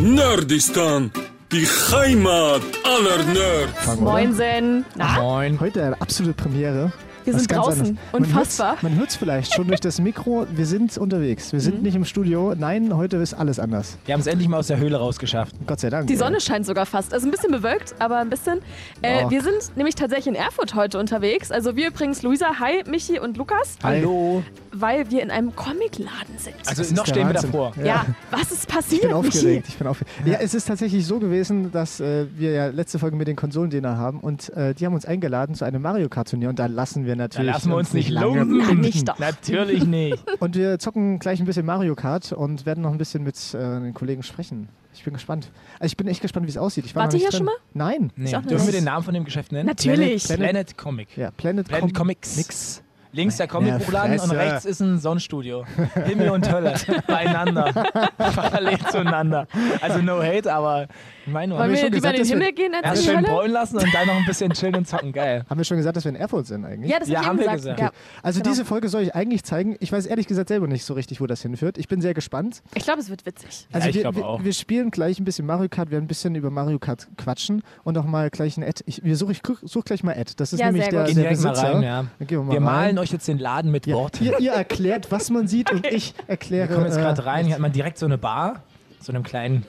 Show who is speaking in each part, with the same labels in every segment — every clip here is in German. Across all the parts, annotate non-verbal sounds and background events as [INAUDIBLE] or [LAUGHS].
Speaker 1: Nerdistan, die Heimat aller Nerds.
Speaker 2: Moinsen. Na,
Speaker 3: Moin.
Speaker 4: Heute eine absolute Premiere.
Speaker 2: Wir sind draußen.
Speaker 4: anderes.
Speaker 2: Unfassbar.
Speaker 4: Man hört es vielleicht schon durch das Mikro. Wir sind unterwegs. Wir sind
Speaker 2: Mhm.
Speaker 4: nicht im Studio. Nein, heute ist alles anders.
Speaker 3: Wir haben es endlich mal aus der Höhle rausgeschafft.
Speaker 4: Gott sei Dank.
Speaker 2: die Sonne scheint sogar fast. Also ein bisschen bewölkt, aber ein bisschen. Äh,
Speaker 4: Ja.
Speaker 2: Wir sind nämlich tatsächlich in Erfurt heute unterwegs. Also wir übrigens Luisa, hi, Michi und Lukas.
Speaker 3: Hallo.
Speaker 2: weil wir in einem Comicladen sind.
Speaker 3: Also
Speaker 4: ist
Speaker 3: noch stehen wir
Speaker 4: Wahnsinn.
Speaker 3: davor.
Speaker 2: ja. was ist passiert,
Speaker 4: Ich bin aufgeregt.
Speaker 2: Michi?
Speaker 4: Ich bin aufgeregt. Ja, es ist tatsächlich so gewesen, dass äh, wir ja letzte Folge mit den Konsolendiener haben und äh, die haben uns eingeladen zu einem Mario Kart Turnier und da lassen wir
Speaker 3: Da
Speaker 4: natürlich
Speaker 3: lassen wir uns nicht
Speaker 4: lange
Speaker 3: lumpen.
Speaker 2: Na, nicht doch.
Speaker 3: Natürlich nicht. [LAUGHS]
Speaker 4: Und wir zocken gleich ein bisschen Mario Kart und werden noch ein bisschen mit äh, den Kollegen sprechen. Ich bin gespannt. Also ich bin echt gespannt, wie es aussieht. Ich war
Speaker 2: Wart
Speaker 4: noch
Speaker 2: ihr
Speaker 4: nicht
Speaker 2: hier
Speaker 4: drin. Nein.
Speaker 3: Nee.
Speaker 2: Ist auch
Speaker 3: Dürfen wir den Namen von dem Geschäft nennen?
Speaker 2: Natürlich.
Speaker 4: Planet-
Speaker 3: Planet Comic.
Speaker 4: Ja, Planet,
Speaker 3: Planet
Speaker 4: Com
Speaker 3: Comics.
Speaker 4: Nix.
Speaker 3: Links der Comicbuchladen und rechts ist ein Sonnenstudio. Himmel und Hölle. [LAUGHS] Beieinander. Parallel zueinander. Also no hate, aber meine
Speaker 2: Wollen
Speaker 4: wir
Speaker 2: wir
Speaker 4: schon
Speaker 2: lieber
Speaker 4: gesagt,
Speaker 2: in den Himmel gehen als
Speaker 3: Erst
Speaker 2: in die
Speaker 3: schön
Speaker 2: Hölle?
Speaker 3: bräunen lassen und dann noch ein bisschen chillen und zocken. Geil.
Speaker 4: Haben wir schon gesagt, dass wir in Erfurt sind eigentlich?
Speaker 2: Ja, das
Speaker 3: Ja,
Speaker 2: hab ich
Speaker 3: haben
Speaker 2: eben
Speaker 3: wir
Speaker 2: gesagt.
Speaker 3: gesagt.
Speaker 2: Ja.
Speaker 4: Also
Speaker 2: Genau.
Speaker 4: diese Folge soll ich eigentlich zeigen. Ich weiß ehrlich gesagt selber nicht so richtig, wo das hinführt. Ich bin sehr gespannt.
Speaker 2: Ich glaube, es wird witzig.
Speaker 4: Also
Speaker 3: ich
Speaker 4: wir,
Speaker 3: glaub
Speaker 4: wir,
Speaker 3: auch.
Speaker 4: wir spielen gleich ein bisschen Mario Kart, wir werden ein bisschen über Mario Kart quatschen und auch mal gleich ein Ad. Ich, wir such, ich such gleich mal Ad. Das ist
Speaker 2: Ja,
Speaker 4: nämlich
Speaker 2: sehr
Speaker 4: der,
Speaker 2: gut.
Speaker 3: Gehen
Speaker 4: der
Speaker 3: direkt mal
Speaker 4: Besitzer.
Speaker 3: rein, ja.
Speaker 4: Dann gehen wir mal
Speaker 3: Wir
Speaker 4: rein.
Speaker 3: malen euch jetzt den Laden mit
Speaker 4: ja,
Speaker 3: Worten.
Speaker 4: ihr, ihr erklärt, was man sieht und ich [LAUGHS] erkläre.
Speaker 3: Wir kommen jetzt gerade
Speaker 4: äh,
Speaker 3: rein. Hier hat man direkt so eine Bar, so einem kleinen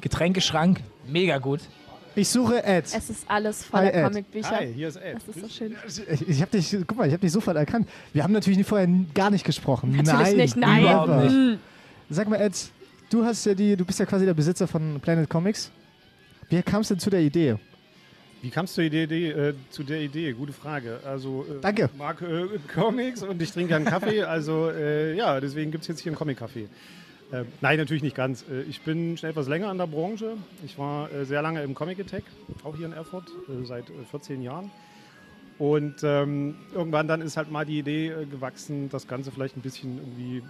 Speaker 3: Getränkeschrank. Mega gut.
Speaker 4: Ich suche Ad.
Speaker 2: Es ist alles voller
Speaker 4: Ed.
Speaker 2: Comicbücher.
Speaker 5: Hi, hier ist Ed.
Speaker 2: Das ist so schön.
Speaker 4: Ich, ich habe dich, guck mal, ich habe dich sofort erkannt. Wir haben natürlich vorher gar nicht gesprochen.
Speaker 2: Natürlich
Speaker 4: nein,
Speaker 2: nicht, nein.
Speaker 3: Überhaupt nicht.
Speaker 4: Sag mal, Ed, du hast ja die, du bist ja quasi der Besitzer von Planet Comics. Wie kamst du denn zu der Idee?
Speaker 5: Wie kamst du die Idee, äh, zu der Idee? Gute Frage. Also, äh,
Speaker 4: Danke.
Speaker 5: mag äh, [LAUGHS] Comics und ich trinke einen Kaffee. [LAUGHS] Also, äh, ja, deswegen gibt es jetzt hier einen Comic-Café. Äh, nein, natürlich nicht ganz. Äh, ich bin schon etwas länger in der Branche. Ich war sehr lange im Comic Attack, auch hier in Erfurt, seit äh, 14 Jahren. Und ähm, irgendwann dann ist halt mal die Idee gewachsen, das Ganze vielleicht ein bisschen irgendwie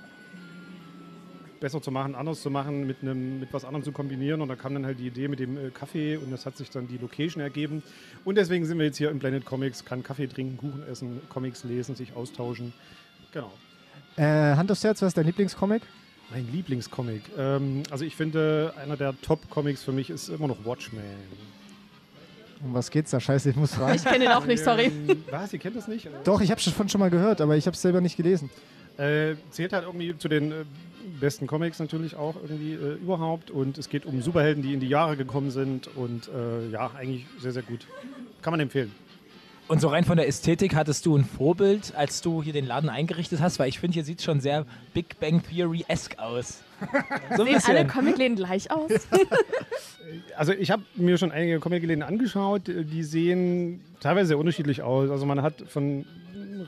Speaker 5: besser zu machen, anders zu machen, mit, einem, mit was anderem zu kombinieren. Und da kam dann halt die Idee mit dem äh, Kaffee und das hat sich dann die Location ergeben. Und deswegen sind wir jetzt hier im Planet Comics, kann Kaffee trinken, Kuchen essen, Comics lesen, sich austauschen. Genau.
Speaker 4: Äh, Hand aufs Herz, was ist dein Lieblingscomic?
Speaker 5: Mein Lieblingscomic. Ähm, also ich finde, einer der Top-Comics für mich ist immer noch Watchmen.
Speaker 4: Um was geht's da? Scheiße, ich muss fragen.
Speaker 2: Ich kenne ihn auch nicht, sorry.
Speaker 5: Ähm, was? Ihr kennt das nicht?
Speaker 4: Doch, ich habe schon schon mal gehört, aber ich habe es selber nicht gelesen.
Speaker 5: Äh, zählt halt irgendwie zu den äh, besten Comics natürlich auch irgendwie äh, überhaupt. Und es geht um Superhelden, die in die Jahre gekommen sind. Und äh, ja, eigentlich sehr, sehr gut. Kann man empfehlen.
Speaker 3: Und so rein von der Ästhetik hattest du ein Vorbild, als du hier den Laden eingerichtet hast, weil ich finde, hier sieht schon sehr Big Bang Theory-esque aus. [LAUGHS] So
Speaker 2: Sehen alle. Comicläden gleich aus? [LAUGHS]
Speaker 5: Also ich habe mir schon einige Comicläden angeschaut, die sehen teilweise sehr unterschiedlich aus. Also man hat von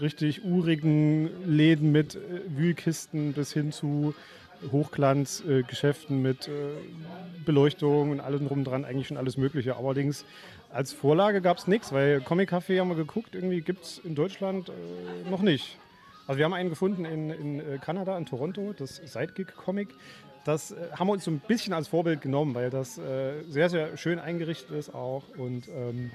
Speaker 5: richtig urigen Läden mit äh, Wühlkisten bis hin zu Hochglanzgeschäften Geschäften mit äh, Beleuchtung und allem drum dran, eigentlich schon alles Mögliche. Allerdings als Vorlage gab es nichts, weil Comic Café haben wir geguckt, irgendwie gibt es in Deutschland äh, noch nicht. Also wir haben einen gefunden in, in äh, Kanada, in Toronto, das Sidekick Comic. Das haben wir uns so ein bisschen als Vorbild genommen, weil das sehr, sehr schön eingerichtet ist auch. Und ähm,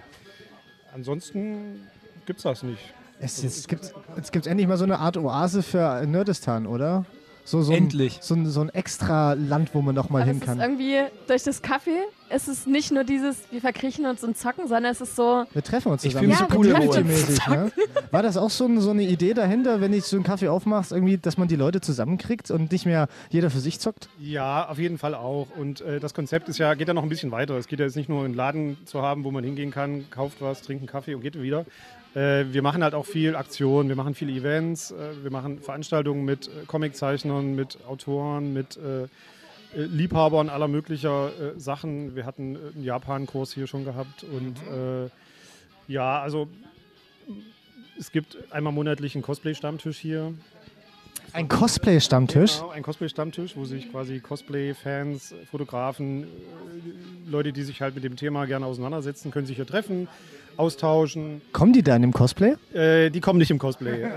Speaker 5: ansonsten gibt es das nicht.
Speaker 4: Es, es, gibt, es gibt endlich mal so eine Art Oase für Nerdistan, oder? So, so ein,
Speaker 3: Endlich.
Speaker 4: So ein, so ein extra Land, wo man noch mal
Speaker 2: Aber
Speaker 4: hin kann.
Speaker 2: irgendwie, durch das Kaffee ist es nicht nur dieses, wir verkriechen uns und zocken, sondern es ist so,
Speaker 4: Wir treffen uns
Speaker 3: Ich
Speaker 4: zusammen.
Speaker 3: fühl mich
Speaker 4: so
Speaker 2: so cool
Speaker 4: Community-mäßig, ne? [LAUGHS] War das auch so, ein, so eine Idee dahinter, wenn ich so einen Kaffee aufmachst, irgendwie, dass man die Leute zusammenkriegt und nicht mehr jeder für sich zockt?
Speaker 5: Ja, auf jeden Fall auch. Und äh, das Konzept ist ja, geht ja noch ein bisschen weiter. Es geht ja jetzt nicht nur einen Laden zu haben, wo man hingehen kann, kauft was, trinkt einen Kaffee und geht wieder. Äh, wir machen halt auch viel Aktionen, wir machen viele Events, äh, wir machen Veranstaltungen mit äh, Comiczeichnern, mit Autoren, mit Liebhabern aller möglicher Sachen. Wir hatten einen Japan-Kurs hier schon gehabt und äh, ja, also es gibt einmal monatlich einen Cosplay-Stammtisch hier.
Speaker 4: Ein Cosplay-Stammtisch?
Speaker 5: Genau, ein Cosplay-Stammtisch, wo sich quasi Cosplay-Fans, Fotografen, äh, Leute, die sich halt mit dem Thema gerne auseinandersetzen, können sich hier treffen, austauschen.
Speaker 4: Kommen die da in dem Cosplay?
Speaker 5: Äh, die kommen nicht im Cosplay. äh,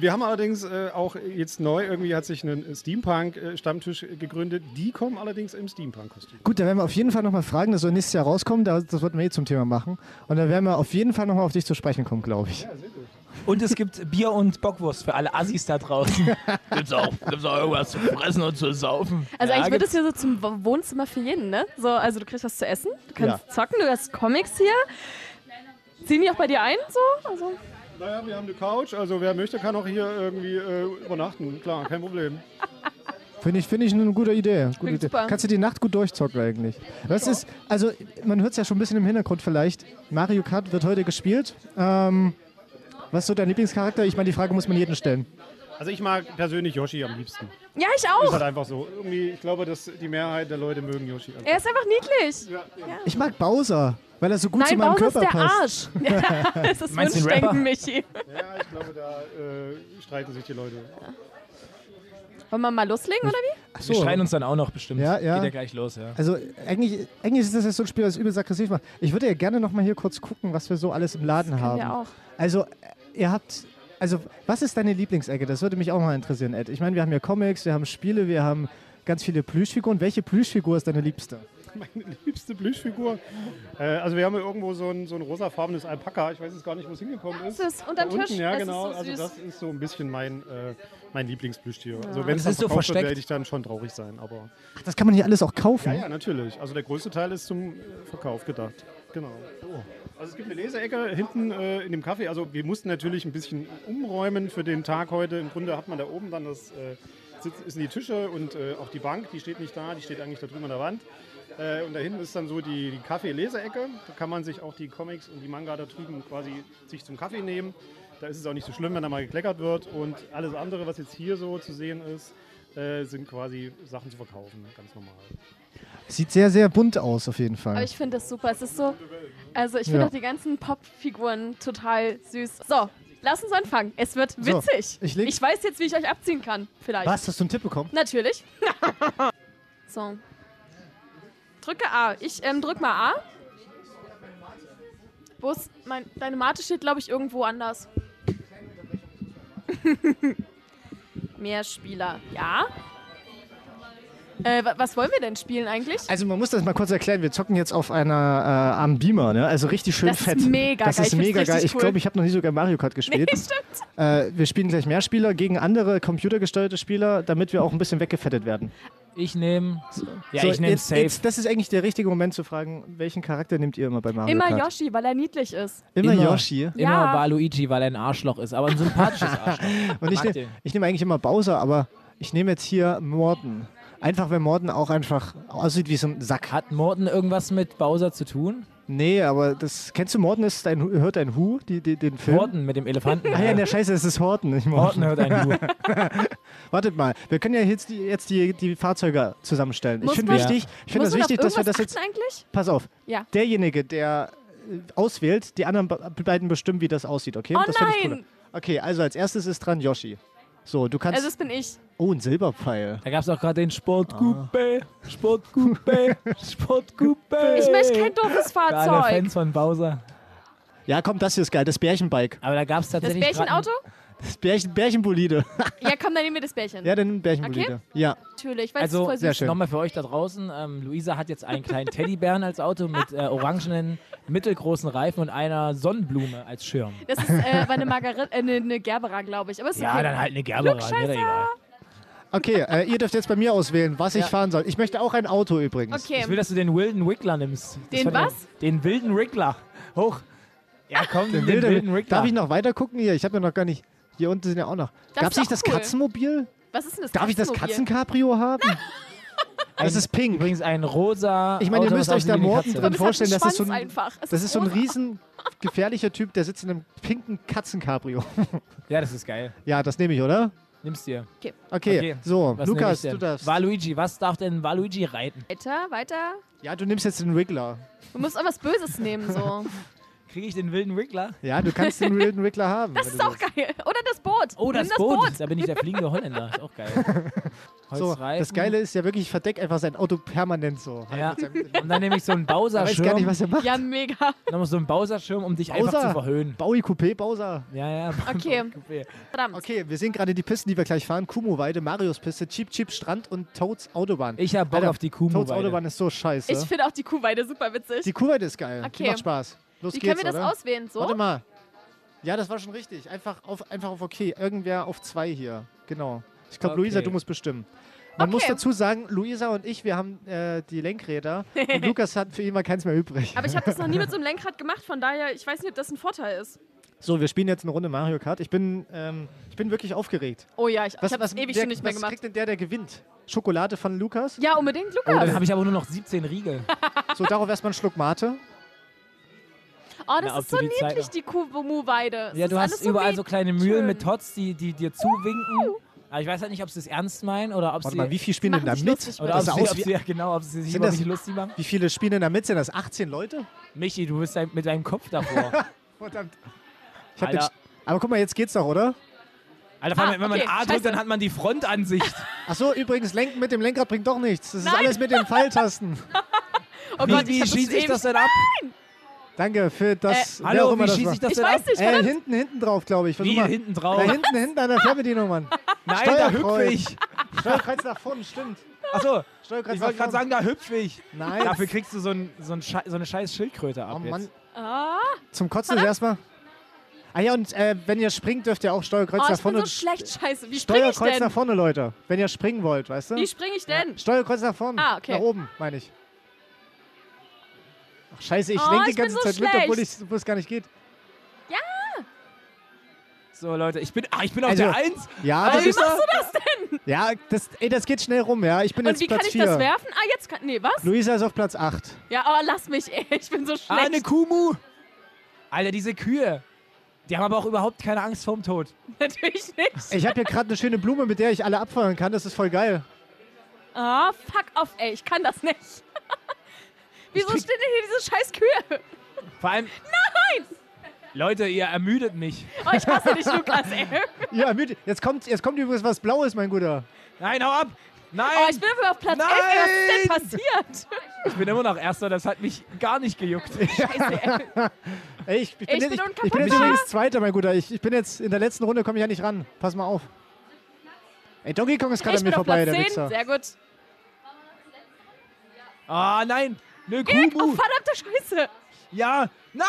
Speaker 5: wir haben allerdings äh, auch jetzt neu, irgendwie hat sich ein Steampunk-Stammtisch gegründet. Die kommen allerdings im Steampunk-Kostüm.
Speaker 4: Gut, da werden wir auf jeden Fall nochmal fragen, das soll nächstes Jahr rauskommen, da- das wollten wir eh zum Thema machen. Und dann werden wir auf jeden Fall nochmal auf dich zu sprechen kommen, glaube ich.
Speaker 3: Und es gibt Bier und Bockwurst für alle Assis da draußen. [LAUGHS] gibt's, auch, gibt's auch irgendwas zu fressen und zu saufen?
Speaker 2: Also
Speaker 3: Ja,
Speaker 2: eigentlich wird es hier so zum Wo- Wohnzimmer für jeden, ne? So, also du kriegst was zu essen, du kannst
Speaker 4: Ja.
Speaker 2: zocken, du hast Comics hier. Ziehen die auch bei dir ein, so? Also,
Speaker 5: Naja, wir haben eine Couch, also wer möchte, kann auch hier irgendwie äh, übernachten. Klar, kein Problem.
Speaker 4: Finde ich, finde ich eine gute Idee. Gute Idee. Kannst du die Nacht gut durchzocken eigentlich. Das ist, also man hört es ja schon ein bisschen im Hintergrund vielleicht. Mario Kart wird heute gespielt. Ähm, was ist so dein Lieblingscharakter? Ich meine, die Frage muss man jedem stellen.
Speaker 5: Also ich mag persönlich Yoshi am liebsten.
Speaker 2: ja, ich
Speaker 5: Ist
Speaker 2: auch.
Speaker 5: halt einfach so. Irgendwie, ich glaube, dass die Mehrheit der Leute mögen Yoshi. Einfach.
Speaker 2: Er ist einfach niedlich.
Speaker 5: Ja, ja.
Speaker 4: Ich mag Bowser, weil er so gut zu
Speaker 2: Nein,
Speaker 4: meinem
Speaker 2: Bowser ist
Speaker 4: Körper
Speaker 2: der
Speaker 4: passt.
Speaker 2: Arsch. [LAUGHS] Ja, das ist
Speaker 3: Meinst du den Rapper?
Speaker 2: Wunschdenken, Michi.
Speaker 5: ja, ich glaube, da äh, streiten sich die Leute.
Speaker 2: Wollen wir mal loslegen, oder wie?
Speaker 4: Ach
Speaker 3: Wir schreien uns dann auch noch bestimmt.
Speaker 4: Ja, ja.
Speaker 3: Geht ja gleich los, ja.
Speaker 4: Also eigentlich, eigentlich ist das jetzt so ein Spiel, das übelst aggressiv macht. Ich würde ja gerne noch mal hier kurz gucken, was wir so alles im Laden haben.
Speaker 2: Ja, auch.
Speaker 4: Also, ihr habt. Also, was ist deine Lieblingsecke? Das würde mich auch mal interessieren, Ed. Ich meine, wir haben ja Comics, wir haben Spiele, wir haben ganz viele Plüschfiguren. Welche Plüschfigur ist deine liebste? [LAUGHS]
Speaker 5: Meine liebste Plüschfigur. Äh, also wir haben hier irgendwo so ein, so ein rosafarbenes Alpaka. Ich weiß jetzt gar nicht, wo es hingekommen ist.
Speaker 2: Das ist unterm
Speaker 5: Da unten,
Speaker 2: Tisch.
Speaker 5: ja
Speaker 2: Es ist
Speaker 5: genau.
Speaker 2: so
Speaker 5: also das ist so ein bisschen mein, äh, mein Lieblingsplüschtier. Also wenn es
Speaker 3: Das ist so
Speaker 5: verkauft wird,
Speaker 3: versteckt.
Speaker 5: werde ich dann schon traurig sein. Aber
Speaker 4: Ach, das kann man hier alles auch kaufen.
Speaker 5: ja, ja, natürlich. Also der größte Teil ist zum äh, Verkauf gedacht. Genau. Also es gibt eine Leseecke hinten äh, in dem Café. Also wir mussten natürlich ein bisschen umräumen für den Tag heute. Im Grunde hat man da oben dann das äh, sitz, sind die Tische und äh, auch die Bank. Die steht nicht da, die steht eigentlich da drüben an der Wand. Äh, und da hinten ist dann so die, die Kaffee-Leseecke. Da kann man sich auch die Comics und die Manga da drüben quasi sich zum Kaffee nehmen. Da ist es auch nicht so schlimm, wenn da mal gekleckert wird. Und alles andere, was jetzt hier so zu sehen ist, äh, sind quasi Sachen zu verkaufen, ganz normal.
Speaker 4: Sieht sehr, sehr bunt aus, auf jeden
Speaker 2: Aber
Speaker 4: Fall.
Speaker 2: ich finde das super. Es ist so. Also, ich finde
Speaker 4: Ja.
Speaker 2: auch die ganzen Pop-Figuren total süß. So, lass uns anfangen. Es wird
Speaker 4: So,
Speaker 2: witzig.
Speaker 4: ich leg-
Speaker 2: ich weiß jetzt, wie ich euch abziehen kann. Vielleicht.
Speaker 4: Was? Hast du einen Tipp bekommen?
Speaker 2: Natürlich. [LAUGHS] so. Drücke A. Ich ähm, drück mal A. Wo ist mein. Deine Mate steht, glaube ich, irgendwo anders. [LAUGHS] Mehr Spieler. Ja. Äh, wa- was wollen wir denn spielen eigentlich?
Speaker 4: Also man muss das mal kurz erklären. Wir zocken jetzt auf einer äh, am Beamer, ne? Also richtig schön
Speaker 2: Das ist
Speaker 4: fett.
Speaker 2: mega
Speaker 4: das
Speaker 2: geil.
Speaker 4: ist mega geil. Ich
Speaker 2: cool.
Speaker 4: glaube, ich habe noch nie sogar Mario Kart gespielt.
Speaker 2: Nee, [LAUGHS] stimmt.
Speaker 4: Äh, wir spielen gleich Mehrspieler gegen andere computergesteuerte Spieler, damit wir auch ein bisschen weggefettet werden.
Speaker 3: Ich nehme. Ja,
Speaker 4: So,
Speaker 3: ich nehme
Speaker 4: jetzt,
Speaker 3: safe.
Speaker 4: Jetzt, das ist eigentlich der richtige Moment zu fragen, welchen Charakter nehmt ihr immer bei Mario
Speaker 2: Immer
Speaker 4: Kart?
Speaker 2: Yoshi, weil er niedlich ist.
Speaker 4: Immer,
Speaker 3: Immer.
Speaker 4: Yoshi.
Speaker 3: Immer
Speaker 2: Ja.
Speaker 3: Waluigi, weil er ein Arschloch ist, aber ein sympathisches [LAUGHS] Arschloch.
Speaker 4: Und ich,
Speaker 3: Mag
Speaker 4: nehm, nehme eigentlich immer Bowser, aber ich nehme jetzt hier Morten. Einfach, weil Morten auch einfach aussieht wie so ein Sack.
Speaker 3: Hat Morten irgendwas mit Bowser zu tun?
Speaker 4: Nee, aber das. Kennst du Morten? Ist dein, hört dein Hu, die, die, den Film?
Speaker 3: Horten mit dem Elefanten.
Speaker 4: Ah ja, in der Scheiße, es ist Horten, nicht Morten.
Speaker 3: Horten hört ein Hu. [LAUGHS]
Speaker 4: Wartet mal, wir können ja jetzt die, jetzt die, die Fahrzeuge zusammenstellen. Ich
Speaker 2: Muss
Speaker 4: finde
Speaker 2: man-
Speaker 4: wichtig, ich finde das wichtig, dass wir das jetzt.
Speaker 2: eigentlich?
Speaker 4: Pass auf,
Speaker 2: Ja.
Speaker 4: derjenige, der äh, auswählt, die anderen be- beiden bestimmen, wie das aussieht, okay?
Speaker 2: Oh
Speaker 4: das find ich
Speaker 2: nein!
Speaker 4: cool. Okay, also als erstes ist dran Yoshi. So, du kannst.
Speaker 2: Also, das bin ich.
Speaker 4: oh, ein Silberpfeil.
Speaker 3: Da gab es auch gerade den Sportcoupé, Sportcoupé, [LAUGHS] Sportcoupé.
Speaker 2: Ich möchte kein doofes
Speaker 3: Für alle
Speaker 2: Fahrzeug.
Speaker 3: Fans von Bowser.
Speaker 4: Ja, komm, das hier ist geil, das Bärchenbike.
Speaker 3: Aber da gab es
Speaker 2: Das
Speaker 3: tatsächlich. grad
Speaker 2: Bärchenauto?
Speaker 4: Das Bärchen, Bärchenbolide.
Speaker 2: Ja, komm, dann nehmen wir das Bärchen.
Speaker 4: ja, dann nimm Bärchenbolide. Ja.
Speaker 2: Natürlich, weil
Speaker 3: Also,
Speaker 2: es ist voll
Speaker 4: sehr
Speaker 2: süß.
Speaker 4: schön.
Speaker 3: Nochmal für euch da draußen. Ähm, Luisa hat jetzt einen kleinen Teddybären als Auto mit äh, orangenen, mittelgroßen Reifen und einer Sonnenblume als Schirm.
Speaker 2: Das ist äh, eine Margaret, äh, eine, eine Gerbera, glaube ich. Aber ist
Speaker 3: Ja,
Speaker 2: okay.
Speaker 3: dann halt eine Gerbera, mir egal.
Speaker 4: Okay, äh, ihr dürft jetzt bei mir auswählen, was ich
Speaker 3: Ja.
Speaker 4: fahren soll. Ich möchte auch ein Auto übrigens.
Speaker 2: Okay.
Speaker 3: Ich will, dass du den wilden Wiggler nimmst.
Speaker 2: Den
Speaker 3: ich-
Speaker 2: was?
Speaker 3: Den wilden Wiggler. Hoch. Ja, komm, den,
Speaker 4: Wilder-
Speaker 3: wilden Wiggler.
Speaker 4: Darf ich noch weiter gucken hier? Ich habe ja noch gar nicht. Hier unten sind ja auch noch.
Speaker 2: Das
Speaker 4: Gab es nicht das
Speaker 2: cool.
Speaker 4: Katzenmobil?
Speaker 2: Was ist denn das
Speaker 4: Darf ich das? Katzencabrio haben? [LAUGHS] Das ist pink.
Speaker 3: Übrigens ein rosa.
Speaker 4: Ich meine, ihr müsst euch da Morten drin vorstellen, das ist so ein,
Speaker 2: einfach.
Speaker 4: Das ist so ein riesen gefährlicher Typ, der sitzt in einem pinken Katzencabrio. [LAUGHS]
Speaker 3: Ja, das ist geil.
Speaker 4: Ja, das nehme ich, oder?
Speaker 3: Nimm's dir.
Speaker 4: Okay,
Speaker 3: Okay,
Speaker 4: so,
Speaker 3: Was
Speaker 4: Lukas, du darfst.
Speaker 3: Waluigi, was darf denn Waluigi reiten?
Speaker 2: Weiter, weiter.
Speaker 4: Ja, du nimmst jetzt den Wiggler.
Speaker 2: Du musst auch was Böses nehmen, so. [LAUGHS]
Speaker 3: Kriege ich den wilden Wiggler?
Speaker 4: Ja, du kannst den wilden Wiggler haben.
Speaker 2: Das ist auch geil. Oder das Boot.
Speaker 3: Oh, das,
Speaker 2: Nimm
Speaker 3: Boot.
Speaker 2: das Boot.
Speaker 3: Da bin ich der fliegende Holländer. Ist auch geil. [LAUGHS]
Speaker 4: So, das Geile ist ja wirklich, ich verdecke einfach sein Auto permanent so.
Speaker 3: Ja. Und dann nehme ich so einen
Speaker 4: Er weiß
Speaker 3: Bowser-Schirm.
Speaker 4: gar nicht, was er macht.
Speaker 2: Ja, mega.
Speaker 3: Nochmal so einen Bowser-Schirm, um dich einfach
Speaker 4: Bowser.
Speaker 3: zu verhöhnen.
Speaker 4: Bowie Coupé Bowser.
Speaker 3: Ja, ja.
Speaker 2: Okay. Verdammt.
Speaker 4: Okay, wir sehen gerade die Pisten, die wir gleich fahren. Kumo-Weide, Marius Piste, Cheap Cheap Strand und Toads Autobahn.
Speaker 3: Ich hab Bock
Speaker 4: Alter,
Speaker 3: auf die
Speaker 4: Toads
Speaker 3: Kuhmo-Weide.
Speaker 4: Autobahn ist so scheiße.
Speaker 2: Ich finde auch die Kuhweide super witzig.
Speaker 4: die Kuhweide ist geil. Die
Speaker 2: Okay.
Speaker 4: macht Spaß. Los
Speaker 2: Wie
Speaker 4: geht's,
Speaker 2: können wir das
Speaker 4: oder?
Speaker 2: auswählen? So?
Speaker 4: Warte mal. Ja, das war schon richtig. Einfach auf, einfach auf okay. Irgendwer auf zwei hier. Genau. Ich glaube,
Speaker 3: Okay.
Speaker 4: Luisa, du musst bestimmen. Man muss
Speaker 2: Okay.
Speaker 4: dazu sagen, Luisa und ich, wir haben äh, die Lenkräder und [LAUGHS] Lukas hat für ihn mal keins mehr übrig.
Speaker 2: Aber ich habe das noch nie mit so einem [LAUGHS] Lenkrad gemacht, von daher, ich weiß nicht, ob das ein Vorteil ist.
Speaker 4: So, wir spielen jetzt eine Runde Mario Kart. Ich bin, ähm, ich bin wirklich aufgeregt.
Speaker 2: Oh ja, ich, ich habe das ewig schon nicht mehr
Speaker 4: was
Speaker 2: gemacht.
Speaker 4: kriegt denn der, der gewinnt? Schokolade von Lukas?
Speaker 2: Ja, unbedingt,
Speaker 3: Oh, dann
Speaker 2: Lukas.
Speaker 3: habe ich aber nur noch 17 Riegel.
Speaker 4: So, darauf erstmal einen Schluck Mate.
Speaker 2: Oh, das
Speaker 3: Na,
Speaker 2: ist so
Speaker 3: die
Speaker 2: niedlich, die Kumu-Weide.
Speaker 3: Ja, du hast überall so kleine Mühlen
Speaker 2: schön.
Speaker 3: mit Tots, die, die dir zuwinken. Aber ich weiß halt nicht, ob sie es ernst meinen oder ob
Speaker 4: Warte
Speaker 3: sie.
Speaker 4: mal, wie viel spielen denn da
Speaker 2: sich
Speaker 4: mit?
Speaker 3: oder
Speaker 4: Das
Speaker 3: ob sie, ob
Speaker 4: wie,
Speaker 3: sie, ja, genau, ob sie sich
Speaker 4: Sind
Speaker 3: über mich lustig machen.
Speaker 4: wie viele spielen denn da mit? Sind das 18 Leute?
Speaker 3: Michi, du bist mit deinem Kopf davor. [LAUGHS]
Speaker 4: Verdammt. Ich hab den aber guck mal, jetzt geht's doch, oder?
Speaker 3: Alter,
Speaker 2: Ah,
Speaker 3: wenn man
Speaker 2: okay,
Speaker 3: A drückt,
Speaker 2: scheiße.
Speaker 3: dann hat man die Frontansicht. [LAUGHS]
Speaker 4: Achso, übrigens, Lenken mit dem Lenkrad bringt doch nichts. Das ist
Speaker 2: Nein.
Speaker 4: alles mit den Pfeiltasten. [LAUGHS]
Speaker 2: Oh
Speaker 3: wie
Speaker 2: Gott,
Speaker 3: wie
Speaker 2: ich hab
Speaker 3: schieße ich
Speaker 2: ewig-
Speaker 3: das denn ab?
Speaker 4: Danke für das. auch
Speaker 3: Hallo, wie
Speaker 4: das
Speaker 3: schieße
Speaker 4: war.
Speaker 3: ich das
Speaker 2: Ich
Speaker 3: denn
Speaker 2: weiß
Speaker 3: ab?
Speaker 2: nicht,
Speaker 4: Äh,
Speaker 2: verdammt.
Speaker 4: hinten, hinten drauf, glaube ich. Versuch
Speaker 3: Wie
Speaker 4: mal.
Speaker 3: hinten drauf?
Speaker 4: Da hinten, hinten an der Fernbedienung, Mann. [LAUGHS]
Speaker 3: Nein, da hüpfe
Speaker 4: Steuerkreuz.
Speaker 3: ich.
Speaker 4: Steuerkreuz nach vorne, stimmt.
Speaker 3: Achso,
Speaker 4: Steuerkreuz
Speaker 3: ich
Speaker 4: nach
Speaker 3: wollte gerade
Speaker 4: vorne.
Speaker 3: sagen, da hüpfe ich.
Speaker 4: Nein.
Speaker 3: Dafür kriegst du so, ein, so, ein Schei- so eine scheiß Schildkröte ab
Speaker 4: Oh
Speaker 3: jetzt.
Speaker 4: Mann.
Speaker 2: Ah,
Speaker 4: Zum Kotzen ist erstmal. Ah ja, und äh, wenn ihr springt, dürft ihr auch Steuerkreuz
Speaker 2: oh,
Speaker 4: nach
Speaker 2: ich bin
Speaker 4: vorne.
Speaker 2: so schlecht, scheiße. Wie springe ich
Speaker 4: Steuerkreuz
Speaker 2: denn?
Speaker 4: nach vorne, Leute. Wenn ihr springen wollt, weißt du?
Speaker 2: Wie springe ich denn?
Speaker 4: Steuerkreuz nach vorne.
Speaker 2: Ah, okay.
Speaker 4: Nach oben, meine ich. Ach, scheiße, ich
Speaker 2: Oh,
Speaker 4: lenke die ganze
Speaker 2: so
Speaker 4: Zeit mit, obwohl
Speaker 2: schlecht.
Speaker 4: ich- obwohl es gar nicht geht.
Speaker 3: So, Leute, ich bin, ah, ich bin auf
Speaker 4: Also-
Speaker 3: der Eins.
Speaker 4: Ja, das
Speaker 2: Wie
Speaker 4: ist.
Speaker 2: machst du das denn?
Speaker 4: Ja, das, ey, das geht schnell rum, ja. Ich bin
Speaker 2: Und
Speaker 4: jetzt
Speaker 2: wie
Speaker 4: Platz
Speaker 2: kann ich
Speaker 4: 4.
Speaker 2: das werfen? Ah, jetzt kann. Nee, was?
Speaker 4: Luisa ist auf Platz 8.
Speaker 2: Ja, oh, lass mich, ey. Ich bin so
Speaker 3: Ah, eine
Speaker 2: schlecht.
Speaker 3: Kumu. Alter, diese Kühe. Die haben aber auch überhaupt keine Angst vorm Tod. [LAUGHS]
Speaker 2: Natürlich nicht.
Speaker 4: Ich habe hier gerade eine schöne Blume, mit der ich alle abfeuern kann. Das ist voll geil.
Speaker 2: Ah, fuck off, ey. Ich kann das nicht. [LAUGHS] Wieso
Speaker 4: krieg-
Speaker 2: stehen denn hier diese scheiß Kühe?
Speaker 3: Vor allem.
Speaker 2: Nein!
Speaker 3: Leute, ihr ermüdet mich.
Speaker 2: Oh, ich hasse dich, Lukas, ey. [LAUGHS]
Speaker 4: Ja, müde. Jetzt kommt, jetzt kommt übrigens was Blaues, mein Guter.
Speaker 3: Nein, hau ab. Nein.
Speaker 2: Oh, ich bin auf Platz 11. Ey, was ist denn passiert?
Speaker 3: Ich bin immer noch Erster, das hat mich gar nicht gejuckt. [LAUGHS]
Speaker 2: Scheiße, ey. [LAUGHS]
Speaker 4: Ey, ich, ich, bin,
Speaker 2: Ich
Speaker 4: jetzt,
Speaker 2: bin
Speaker 4: ich, bin jetzt übrigens Zweiter, mein Guter. Ich, ich bin jetzt in der letzten Runde, komme ich ja nicht ran. Pass mal auf. Ey, Donkey Kong ist gerade an mir vorbei,
Speaker 2: Platz
Speaker 4: der
Speaker 2: 10.
Speaker 4: Wichser.
Speaker 2: Sehr gut.
Speaker 3: Ah, nein. Eine
Speaker 2: Oh,
Speaker 3: Kumu.
Speaker 2: verdammte Scheiße.
Speaker 3: Ja. Nein.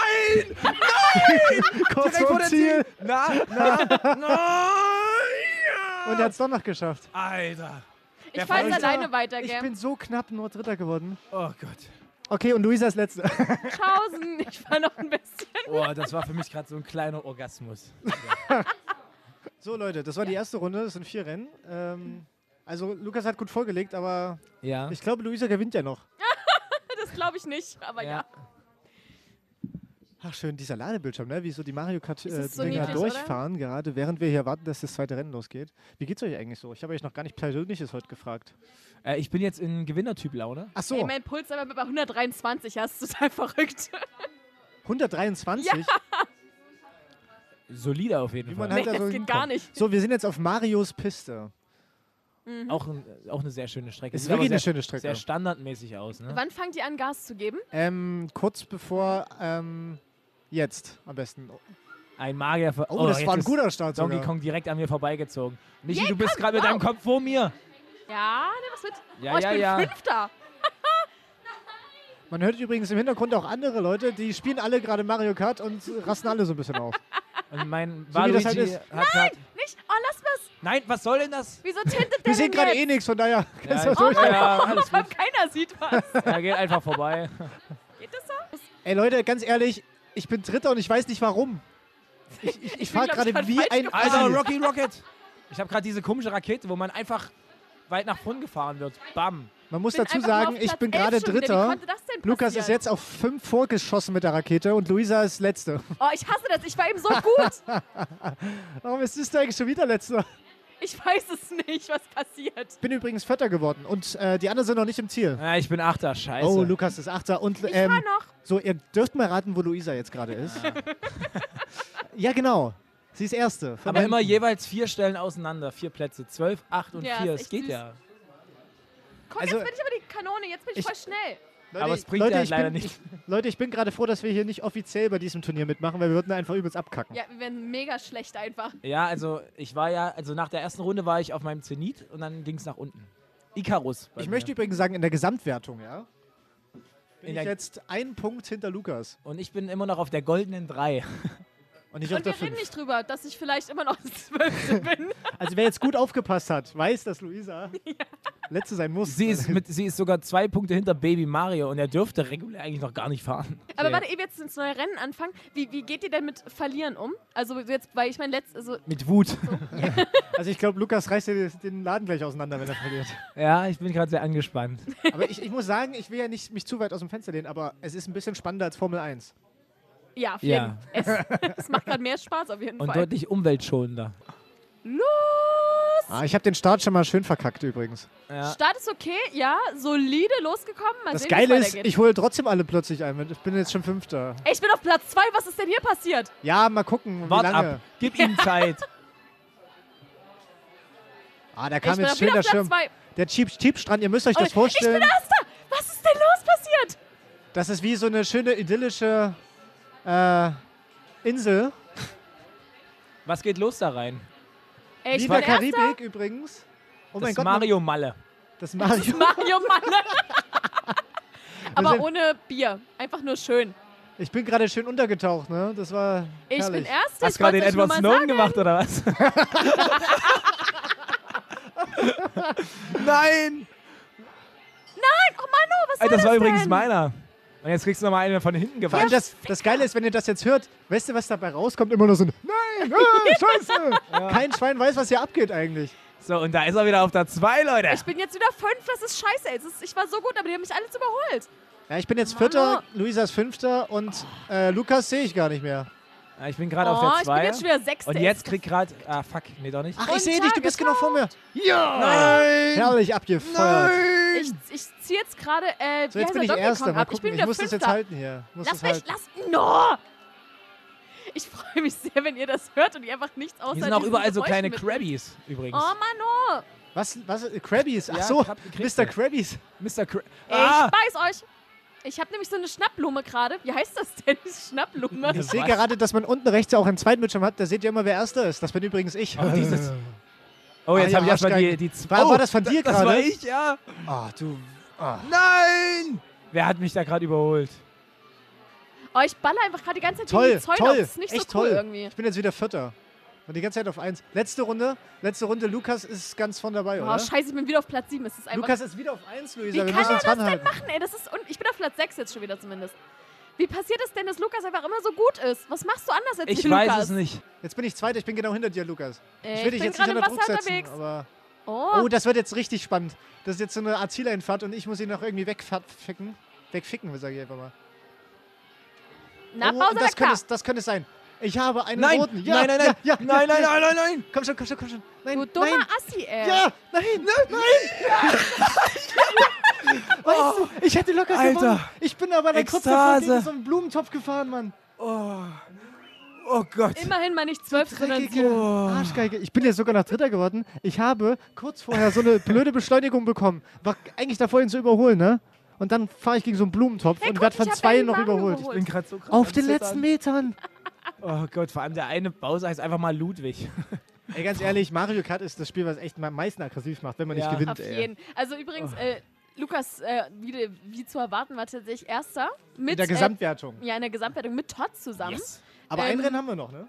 Speaker 3: [LAUGHS]
Speaker 4: Kurz
Speaker 3: Direkt vor der
Speaker 4: Ziel.
Speaker 3: Na, na, na.
Speaker 4: Und er hat es doch noch geschafft.
Speaker 3: Alter.
Speaker 2: Ich
Speaker 3: Der
Speaker 2: fahre jetzt alleine weiter,
Speaker 4: Ich
Speaker 2: gell?
Speaker 4: bin so knapp nur Dritter geworden.
Speaker 3: Oh Gott.
Speaker 4: Okay, und Luisa ist Letzte. [LAUGHS]
Speaker 2: Tschaußen. Ich fahre noch ein bisschen.
Speaker 3: Oh, das war für mich gerade so ein kleiner Orgasmus.
Speaker 4: So, Leute, das war die erste Runde. Das sind vier Rennen. Ähm, also, Lukas hat gut vorgelegt, aber
Speaker 3: Ja.
Speaker 4: ich glaube, Luisa gewinnt ja noch.
Speaker 2: Glaube ich nicht, aber ja.
Speaker 3: ja.
Speaker 4: Ach, schön, dieser Ladebildschirm, ne? wie so die Mario
Speaker 2: Das ist so
Speaker 4: Kart-Dinger
Speaker 2: niedlich, oder?
Speaker 4: durchfahren, gerade während wir hier warten, dass das zweite Rennen losgeht. Wie geht's euch eigentlich so? Ich habe euch noch gar nicht Persönliches heute gefragt.
Speaker 3: Äh, ich bin jetzt in Gewinnertyp-Laune.
Speaker 4: Ach so,
Speaker 2: Ey, mein Puls aber bei 123, ja, ist total [LAUGHS] verrückt.
Speaker 4: 123?
Speaker 2: Ja.
Speaker 3: Solide auf jeden
Speaker 4: Wie
Speaker 3: Fall.
Speaker 4: man halt
Speaker 2: Nee,
Speaker 4: da so
Speaker 2: das geht
Speaker 4: hinkommt.
Speaker 2: gar nicht.
Speaker 4: So, wir sind jetzt auf Marios Piste.
Speaker 3: Auch, ein, auch eine sehr schöne Strecke.
Speaker 4: Ist
Speaker 3: Sieht
Speaker 4: wirklich
Speaker 3: aber
Speaker 4: eine
Speaker 3: sehr,
Speaker 4: schöne Strecke.
Speaker 3: Sehr standardmäßig aus, ne?
Speaker 2: Wann fangt ihr an, Gas zu geben?
Speaker 4: Ähm, kurz bevor, ähm, jetzt am besten.
Speaker 3: Ein Magier. Ver
Speaker 4: Oh, das
Speaker 3: jetzt
Speaker 4: war ein guter Start
Speaker 3: Donkey
Speaker 4: sogar.
Speaker 3: Kong direkt an mir vorbeigezogen. Michi,
Speaker 2: Yeah,
Speaker 3: du bist gerade mit
Speaker 2: wow.
Speaker 3: deinem Kopf vor mir.
Speaker 2: Ja, nimm was mit.
Speaker 3: Ja,
Speaker 2: oh, ich
Speaker 3: ja,
Speaker 2: bin
Speaker 3: ja.
Speaker 2: Fünfter.
Speaker 4: Man hört übrigens im Hintergrund auch andere Leute, die spielen alle gerade Mario Kart und rasten alle so ein bisschen auf. [LAUGHS]
Speaker 3: Und mein
Speaker 4: So das halt
Speaker 3: Waluigi
Speaker 4: ist.
Speaker 3: hat grad,
Speaker 2: Nicht? Oh, lass was.
Speaker 3: Nein, was soll denn das?
Speaker 2: Wieso tintet der
Speaker 4: Wir sehen gerade eh nichts, von daher kannst du
Speaker 3: Ja,
Speaker 4: das ruhig
Speaker 3: ja, ja, alles gut.
Speaker 2: keiner sieht was.
Speaker 3: Ja, geht einfach vorbei.
Speaker 2: Geht das so?
Speaker 4: Ey Leute, ganz ehrlich, ich bin Dritter und ich weiß nicht warum. Ich, ich, ich
Speaker 2: bin,
Speaker 4: fahre gerade
Speaker 2: ich,
Speaker 4: wie ein.
Speaker 3: Alter,
Speaker 4: Assi.
Speaker 3: Rocky Rocket. Ich habe gerade diese komische Rakete, wo man einfach weit nach vorn gefahren wird. Bam.
Speaker 4: Man muss dazu sagen, ich bin
Speaker 2: 11
Speaker 4: gerade Dritter. Lukas ist jetzt auf fünf vorgeschossen mit der Rakete und Luisa ist Letzte.
Speaker 2: Oh, ich hasse das. Ich war eben so gut. [LAUGHS]
Speaker 4: Warum ist das eigentlich schon wieder Letzter?
Speaker 2: Ich weiß es nicht, was passiert.
Speaker 4: Ich bin übrigens Vierter geworden und äh, die anderen sind noch nicht im Ziel.
Speaker 3: Ja, ich bin Achter, scheiße.
Speaker 4: Oh, Lukas ist Achter und
Speaker 2: Ich
Speaker 4: ähm,
Speaker 2: war noch.
Speaker 4: so, ihr dürft mal raten, wo Luisa jetzt gerade ist. ja, [LAUGHS] genau. Sie ist Erste.
Speaker 3: Aber
Speaker 4: hinten.
Speaker 3: immer jeweils vier Stellen auseinander. Vier Plätze. Zwölf, acht und
Speaker 2: Ja,
Speaker 3: vier. Es geht
Speaker 2: süß.
Speaker 3: ja.
Speaker 2: Guck,
Speaker 4: Also-
Speaker 2: jetzt bin ich aber die Kanone. Jetzt bin ich,
Speaker 4: Ich-
Speaker 2: voll schnell.
Speaker 4: Leute,
Speaker 3: Aber es
Speaker 4: ich-
Speaker 3: bringt
Speaker 4: Leute,
Speaker 3: ja
Speaker 4: ich
Speaker 3: leider
Speaker 4: bin,
Speaker 3: nicht.
Speaker 4: Leute, ich bin gerade froh, dass wir hier nicht offiziell bei diesem Turnier mitmachen, weil wir würden einfach übelst abkacken.
Speaker 2: Ja, wir werden mega schlecht einfach.
Speaker 3: Ja, also ich war ja, also nach der ersten Runde war ich auf meinem Zenit und dann ging es nach unten. Icarus.
Speaker 4: Ich
Speaker 3: mir.
Speaker 4: möchte übrigens sagen, in der Gesamtwertung, ja, bin
Speaker 3: In
Speaker 4: ich jetzt einen Punkt hinter Lukas.
Speaker 3: Und ich bin immer noch auf der goldenen drei. [LAUGHS]
Speaker 4: Und nicht auf
Speaker 2: Und wir reden
Speaker 4: 5.
Speaker 2: nicht drüber, dass ich vielleicht immer noch [LAUGHS] Zwölfte bin.
Speaker 4: Also wer jetzt gut aufgepasst hat, weiß, dass Luisa [LAUGHS] letzte sein muss.
Speaker 3: Sie ist, mit, sie ist sogar zwei Punkte hinter Baby Mario und er dürfte regulär eigentlich noch gar nicht fahren.
Speaker 2: Aber
Speaker 4: Okay.
Speaker 2: warte, ehe wir jetzt ins neue Rennen anfangen, wie, wie geht ihr denn mit Verlieren um? Also jetzt, weil ich meine, letzt, also
Speaker 3: Mit Wut. [LAUGHS]
Speaker 4: Also ich glaube, Lukas reißt dir den Laden gleich auseinander, wenn er verliert.
Speaker 3: Ja, ich bin gerade sehr angespannt. [LAUGHS]
Speaker 4: Aber ich, ich muss sagen, ich will ja nicht mich zu weit aus dem Fenster lehnen, aber es ist ein bisschen spannender als Formel 1.
Speaker 2: ja, auf
Speaker 3: Ja.
Speaker 2: Es, es macht gerade mehr Spaß auf jeden
Speaker 3: Und
Speaker 2: Fall.
Speaker 3: deutlich umweltschonender.
Speaker 2: Los!
Speaker 4: Ah, ich habe den Start schon mal schön verkackt übrigens.
Speaker 3: Ja.
Speaker 2: Start ist okay, ja, solide losgekommen. Mal
Speaker 4: Das
Speaker 2: sehen,
Speaker 4: Geile ist, ich hole trotzdem alle plötzlich ein. Ich bin jetzt schon Fünfter.
Speaker 2: Ey, ich bin auf Platz 2, was ist denn hier passiert?
Speaker 4: Ja, mal gucken, wie
Speaker 3: Wart
Speaker 4: lange.
Speaker 3: ab. Gib ihm Zeit. [LAUGHS]
Speaker 4: Ah, da
Speaker 2: Ich
Speaker 4: kam
Speaker 2: bin
Speaker 4: jetzt schön
Speaker 2: wieder
Speaker 4: der Schirm.
Speaker 2: 2.
Speaker 4: Der Cheap Cheapstrand, ihr müsst euch das
Speaker 2: Ich bin
Speaker 4: vorstellen.
Speaker 2: Erster! Was ist denn los passiert?
Speaker 4: Das ist wie so eine schöne idyllische äh, Insel.
Speaker 3: Was geht los da rein?
Speaker 2: Ey, bin
Speaker 4: der
Speaker 2: Erster.
Speaker 4: Karibik übrigens. Oh mein
Speaker 3: das
Speaker 4: Gott,
Speaker 3: Mario Malle.
Speaker 4: das Mario. [LAUGHS]
Speaker 2: Mario Mann. [LAUGHS] Aber ohne Bier. Einfach nur schön.
Speaker 4: Ich bin gerade schön untergetaucht, ne? Das war
Speaker 2: Ich
Speaker 4: herrlich.
Speaker 2: bin Erster.
Speaker 3: Hast gerade den Edward Snowden
Speaker 2: sagen.
Speaker 3: gemacht oder was? [LAUGHS] Nein!
Speaker 2: Oh Manu, was
Speaker 3: Ey,
Speaker 2: soll
Speaker 3: das war
Speaker 2: denn?
Speaker 3: übrigens meiner. Und jetzt kriegst du nochmal einen von hinten gewatscht.
Speaker 4: das, das Geile ist, wenn ihr das jetzt hört, weißt du, was dabei rauskommt? Immer nur so ein Nein, ah, [LAUGHS] scheiße. Kein Schwein weiß, was hier abgeht eigentlich.
Speaker 3: So, und da ist er wieder auf der 2, Leute.
Speaker 2: Ich bin jetzt wieder fünf, das ist scheiße. ey. Es ist, ich war so gut, aber die haben mich alles überholt.
Speaker 4: Ja, ich bin jetzt Vierter, Luisa ist Fünfter und äh, Lukas sehe ich gar nicht mehr.
Speaker 3: Ja, ich bin gerade
Speaker 2: oh,
Speaker 3: auf der
Speaker 2: ich bin
Speaker 3: 2.
Speaker 2: jetzt schon wieder Sechster.
Speaker 3: Und jetzt krieg gerade. Ah, fuck. Nee, doch nicht.
Speaker 4: Ach, ich sehe dich, du bist genau vor mir.
Speaker 3: Ja! Nein!
Speaker 4: Herrlich abgefeuert.
Speaker 2: Ich, ich ziehe jetzt gerade, äh,
Speaker 4: So, jetzt bin ich Erster. Mal.
Speaker 2: Ich
Speaker 4: gucken,
Speaker 2: bin
Speaker 4: ich,
Speaker 2: wieder
Speaker 4: muss das jetzt
Speaker 2: Fünfter.
Speaker 4: halten hier. Muss
Speaker 2: Lass mich,
Speaker 4: halten.
Speaker 2: lass, no! Ich freue mich sehr, wenn ihr das hört und ihr einfach nichts außer
Speaker 3: Hier sind auch überall so kleine. Krabbies übrigens.
Speaker 2: Oh, Mano!
Speaker 4: Was? Was? Äh, Krabbies? Ach
Speaker 3: Ja,
Speaker 4: so,
Speaker 3: Krab- Krebse.
Speaker 4: Mr. Krabbies.
Speaker 3: Mr. Kra
Speaker 2: Ey,
Speaker 3: ah!
Speaker 2: ich weiß euch. Ich habe nämlich so eine Schnappblume gerade. Wie heißt das denn? [LAUGHS] Schnappblume.
Speaker 4: Ich sehe gerade, dass man unten rechts auch einen zweiten Bildschirm hat. Da seht ihr immer, wer Erster ist. Das bin übrigens ich.
Speaker 3: Oh, dieses. [LAUGHS] Oh, jetzt
Speaker 4: Ah,
Speaker 3: habe
Speaker 4: ja,
Speaker 3: ich erstmal die, die zwei.
Speaker 4: War-
Speaker 3: oh,
Speaker 4: war das von dir
Speaker 3: Das
Speaker 4: gerade?
Speaker 3: war ich, ja.
Speaker 4: Ah, du.
Speaker 3: Nein! Wer hat mich da gerade überholt?
Speaker 2: Oh, ich baller einfach gerade die ganze Zeit
Speaker 4: Toll,
Speaker 2: Zäune
Speaker 4: toll.
Speaker 2: auf. Das ist nicht
Speaker 4: echt
Speaker 2: so cool
Speaker 4: toll.
Speaker 2: irgendwie.
Speaker 4: Ich bin jetzt wieder Vierter. Und die ganze Zeit auf eins. Letzte Runde. Letzte Runde. Lukas ist ganz von dabei,
Speaker 2: Oh,
Speaker 4: oder?
Speaker 2: scheiße, ich bin wieder auf Platz 7. Es ist einfach.
Speaker 4: Lukas ist wieder auf eins,
Speaker 2: Wie
Speaker 4: Luisa. Wir
Speaker 2: kann er das denn machen, ey? Das ist un ich bin auf Platz 6 jetzt schon wieder zumindest. Wie passiert es denn, dass Lukas einfach immer so gut ist? Was machst du anders als
Speaker 3: Ich
Speaker 2: wie
Speaker 3: weiß es nicht.
Speaker 4: Jetzt bin ich Zweiter. Ich bin genau hinter dir, Lukas.
Speaker 2: Äh,
Speaker 4: Ich
Speaker 2: ich
Speaker 4: will dich
Speaker 2: bin
Speaker 4: jetzt nicht
Speaker 2: gerade
Speaker 4: unter
Speaker 2: im
Speaker 4: Druck
Speaker 2: Wasser
Speaker 4: setzen.
Speaker 2: unterwegs.
Speaker 4: Aber
Speaker 2: Oh,
Speaker 4: oh, das wird jetzt richtig spannend. Das ist jetzt so eine Art Zieleinfahrt und ich muss ihn noch irgendwie wegficken. Wegficken, sage ich einfach mal.
Speaker 2: na,
Speaker 4: oh,
Speaker 2: Pause
Speaker 4: das könnte, es, das könnte es sein. Ich habe einen
Speaker 3: Nein,
Speaker 4: roten. Ja,
Speaker 3: nein, nein, nein,
Speaker 4: Ja, ja,
Speaker 3: nein, nein,
Speaker 4: ja.
Speaker 3: nein, nein, nein.
Speaker 4: Komm schon, komm schon, komm schon. Nein,
Speaker 2: Du dummer
Speaker 4: nein.
Speaker 2: Assi, ey.
Speaker 4: Ja, nein, nein, nein. [LAUGHS] weißt du, ich hätte locker
Speaker 3: Alter.
Speaker 4: gewonnen. Ich bin aber dann kurz davor gegen so einen Blumentopf gefahren, Mann.
Speaker 3: Oh. oh Gott.
Speaker 2: Immerhin mal nicht 12, sondern 7.
Speaker 4: Arschgeige. Ich bin jetzt sogar noch Dritter geworden. Ich habe kurz vorher so eine [LAUGHS] blöde Beschleunigung bekommen. War eigentlich davor, ihn zu überholen, ne? Und dann fahre ich gegen so einen Blumentopf
Speaker 2: Hey,
Speaker 4: und werde von zwei noch überholt.
Speaker 3: Ich bin gerade so krass
Speaker 4: Auf den letzten Metern.
Speaker 3: Oh Gott, vor allem der eine Bowser heißt einfach mal Ludwig.
Speaker 4: Ey, ganz ehrlich, Mario Kart ist das Spiel, was echt am meisten aggressiv macht, wenn man
Speaker 3: Ja.
Speaker 4: nicht gewinnt.
Speaker 2: Auf
Speaker 4: ey.
Speaker 2: jeden. Also übrigens, äh, Lukas, äh, wie, wie zu erwarten, war tatsächlich Erster. Mit,
Speaker 4: In der Gesamtwertung.
Speaker 2: Äh, ja, in der Gesamtwertung mit Todd zusammen.
Speaker 4: Aber ein
Speaker 2: ähm,
Speaker 4: Rennen haben wir noch, ne?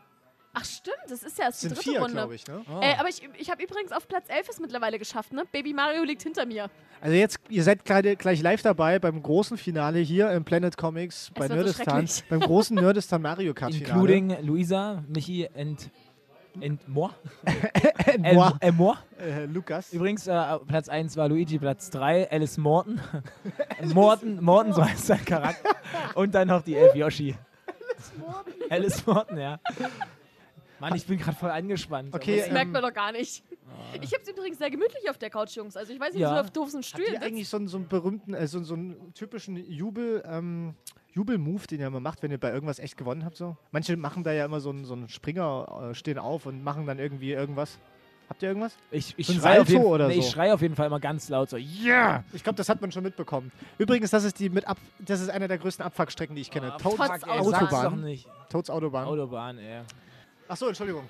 Speaker 2: Ach stimmt, das ist ja erst
Speaker 4: Das
Speaker 2: die
Speaker 4: sind
Speaker 2: dritte
Speaker 4: vier,
Speaker 2: Runde.
Speaker 4: glaube ich, ne?
Speaker 2: Äh, aber ich, ich habe übrigens auf Platz 11 es mittlerweile geschafft, ne? Baby Mario liegt hinter mir.
Speaker 4: Also jetzt, ihr seid gerade gleich live dabei beim großen Finale hier im Planet Comics bei
Speaker 2: wird so
Speaker 4: Nerdistan. beim großen [LAUGHS] Nerdistan Mario Kart Finale.
Speaker 3: Including Luisa, Michi and, and moi. [LAUGHS]
Speaker 4: And moi.
Speaker 3: Et moi.
Speaker 4: Äh, Lukas.
Speaker 3: Übrigens, äh, Platz 1 war Luigi, Platz 3 [LAUGHS] Alice Morton. Morton, Morton, so heißt sein Charakter. Und dann noch die Elf Yoshi. Alice Morton, ja. Mann, ich bin gerade voll angespannt.
Speaker 4: Okay,
Speaker 2: Das
Speaker 4: ähm,
Speaker 2: merkt man doch gar nicht. [LAUGHS] Ich habe es übrigens sehr gemütlich auf der Couch, Jungs. Also ich weiß nicht,
Speaker 3: Ja.
Speaker 2: wie so auf doofen
Speaker 4: Habt
Speaker 2: Stühlen
Speaker 4: ihr eigentlich so einen, so einen berühmten, äh, so, so einen typischen Jubel, ähm, Jubel-Move, den ihr immer macht, wenn ihr bei irgendwas echt gewonnen habt? So? Manche machen da ja immer so einen, so einen Springer, äh, stehen auf und machen dann irgendwie irgendwas. Habt ihr irgendwas?
Speaker 3: Ich, ich
Speaker 4: So
Speaker 3: schreie auf, jeden-
Speaker 4: oder
Speaker 3: nee,
Speaker 4: so.
Speaker 3: ich schrei auf jeden Fall immer ganz laut so, ja!
Speaker 4: Ich glaube, das hat man schon mitbekommen. Übrigens, das ist die mit ab, das ist eine der größten Abfuckstrecken, die ich kenne.
Speaker 3: Ah,
Speaker 4: Toads Autobahn.
Speaker 3: doch nicht.
Speaker 4: Toads Autobahn.
Speaker 3: Autobahn, ey.
Speaker 4: Achso, Entschuldigung.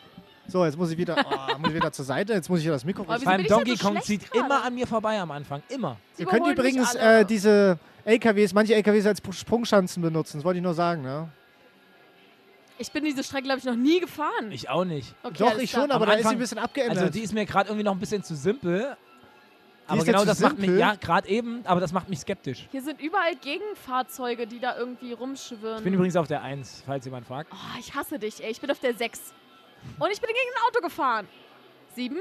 Speaker 4: So, jetzt muss ich wieder, oh, [LAUGHS] muss ich wieder zur Seite. Jetzt muss ich das Mikro
Speaker 2: wieso
Speaker 3: Vor allem
Speaker 2: bin ich denn
Speaker 3: Donkey
Speaker 2: so
Speaker 3: Kong zieht
Speaker 2: gerade?
Speaker 3: immer an mir vorbei am Anfang. Immer.
Speaker 2: Sie
Speaker 4: Ihr könnt übrigens äh, diese LKWs, manche LKWs als Sprungschanzen benutzen. Das wollte ich nur sagen, ne?
Speaker 2: Ich bin diese Strecke, glaube ich, noch nie gefahren.
Speaker 3: Ich auch nicht.
Speaker 2: okay,
Speaker 4: Doch, ich schon, aber
Speaker 3: Am
Speaker 4: da ist sie ein bisschen abgeändert.
Speaker 3: Also die ist mir gerade irgendwie noch ein bisschen zu simpel. Aber genau das macht mich,
Speaker 4: simpel?
Speaker 3: ja, gerade eben, aber das macht mich skeptisch.
Speaker 2: Hier sind überall Gegenfahrzeuge, die da irgendwie rumschwirren.
Speaker 3: Ich bin übrigens auf der 1, falls jemand fragt.
Speaker 2: oh, ich hasse dich, ey. Ich bin auf der 6. Und ich bin gegen ein Auto gefahren. 7?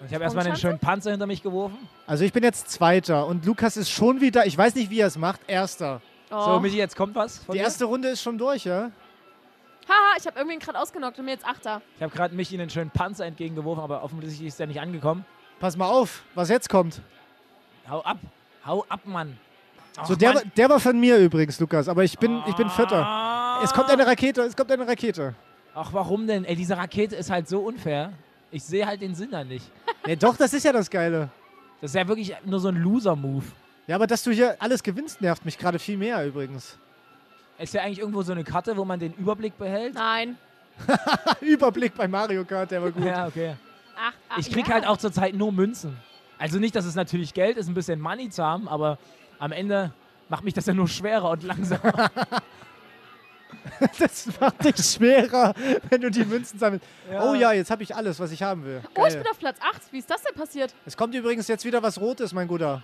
Speaker 3: Und ich habe erstmal einen schönen Panzer hinter mich geworfen.
Speaker 4: Also ich bin jetzt Zweiter und Lukas ist schon wieder, ich weiß nicht, wie er es macht, Erster.
Speaker 2: Oh.
Speaker 3: So, Michi, jetzt kommt was von
Speaker 4: Die
Speaker 3: dir.
Speaker 4: erste Runde ist schon durch, ja?
Speaker 2: Haha, ich habe irgendwen gerade ausgenockt und mir jetzt Achter.
Speaker 3: Ich habe gerade Michi einen schönen Panzer entgegengeworfen, aber offensichtlich ist er nicht angekommen.
Speaker 4: Pass mal auf, was jetzt kommt.
Speaker 3: Hau ab. Hau ab, Mann. Ach,
Speaker 4: So, der,
Speaker 3: Mann.
Speaker 4: war- der war von mir übrigens, Lukas, aber ich bin, ich bin Vierter.
Speaker 3: Ah.
Speaker 4: Es kommt eine Rakete, es kommt eine Rakete.
Speaker 3: Ach, warum denn? Ey, diese Rakete ist halt so unfair. Ich sehe halt den Sinn da nicht. [LAUGHS]
Speaker 4: Ja, doch, das ist ja das Geile.
Speaker 3: Das ist ja wirklich nur so ein Loser-Move.
Speaker 4: Ja, aber dass du hier alles gewinnst, nervt mich gerade viel mehr übrigens.
Speaker 3: Ist ja eigentlich irgendwo so eine Karte, wo man den Überblick behält?
Speaker 2: Nein. [LAUGHS]
Speaker 4: Überblick bei Mario Kart, der war gut.
Speaker 3: Ja, okay.
Speaker 2: Ach, ach
Speaker 3: Ich krieg
Speaker 2: ja.
Speaker 3: halt auch zurzeit nur Münzen. Also nicht, dass es natürlich Geld ist, ein bisschen Money zu haben, aber am Ende macht mich das ja nur schwerer und langsamer. [LAUGHS]
Speaker 4: Das macht dich schwerer, wenn du die Münzen sammelst. Oh ja, jetzt habe ich alles, was ich haben will.
Speaker 2: Oh, ich
Speaker 4: Geil.
Speaker 2: bin auf Platz 8. Wie ist das denn passiert?
Speaker 4: Es kommt übrigens jetzt wieder was Rotes, mein Guter.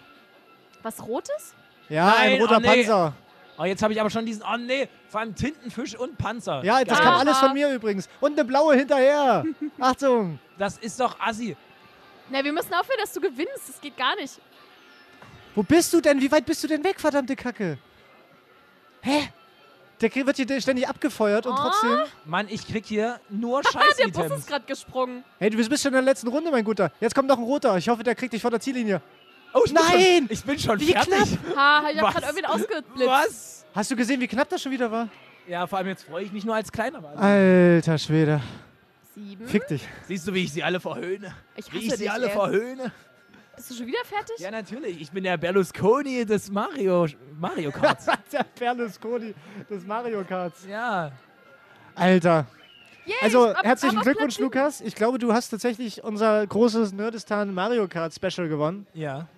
Speaker 2: Was Rotes?
Speaker 4: Ja, ein
Speaker 3: Nein,
Speaker 4: roter
Speaker 3: oh nee.
Speaker 4: Panzer.
Speaker 3: Oh, jetzt habe ich aber schon diesen. Oh nee, vor allem Tintenfisch und Panzer.
Speaker 4: Ja, das
Speaker 2: Geil.
Speaker 4: kam alles von mir übrigens. Und eine blaue hinterher. [LAUGHS] Achtung.
Speaker 3: Das ist doch assi.
Speaker 2: Na, wir müssen aufhören, dass du gewinnst. Das geht gar nicht.
Speaker 4: Wo bist du denn? Wie weit bist du denn weg, verdammte Kacke? Hä? Der krieg- wird hier ständig abgefeuert und
Speaker 2: Oh.
Speaker 4: trotzdem.
Speaker 3: Mann, ich krieg hier nur [LAUGHS]
Speaker 2: Der Bus ist gerade gesprungen.
Speaker 4: Hey, du bist schon in der letzten Runde, mein Guter. Jetzt kommt noch ein roter. Ich hoffe, der kriegt dich vor der Ziellinie.
Speaker 3: Oh, ich bin
Speaker 4: Nein!
Speaker 3: Schon, ich bin schon
Speaker 4: Wie
Speaker 3: fertig.
Speaker 2: Ha, ich hab
Speaker 3: Was?
Speaker 2: gerade irgendwen ausgeblitzt.
Speaker 3: Was?
Speaker 4: Hast du gesehen, wie knapp das schon wieder war?
Speaker 3: Ja, vor allem jetzt freue ich mich nur als Kleiner. Mann.
Speaker 4: Alter Schwede.
Speaker 2: Sieben.
Speaker 4: Fick dich.
Speaker 3: Siehst du, wie ich sie alle verhöhne?
Speaker 2: Ich
Speaker 3: Wie
Speaker 2: hasse
Speaker 3: ich sie
Speaker 2: dich,
Speaker 3: alle
Speaker 2: ey.
Speaker 3: verhöhne?
Speaker 2: Bist du schon wieder fertig?
Speaker 3: Ja, natürlich. Ich bin der Berlusconi des Mario, Mario Karts. [LAUGHS]
Speaker 4: der Berlusconi des Mario Karts.
Speaker 3: ja.
Speaker 4: Alter.
Speaker 2: Yay,
Speaker 4: Also,
Speaker 2: ab-
Speaker 4: herzlichen
Speaker 2: ab
Speaker 4: Glückwunsch. Lukas. Ich glaube, du hast tatsächlich unser großes Nerdistan Mario Kart Special gewonnen.
Speaker 3: Ja.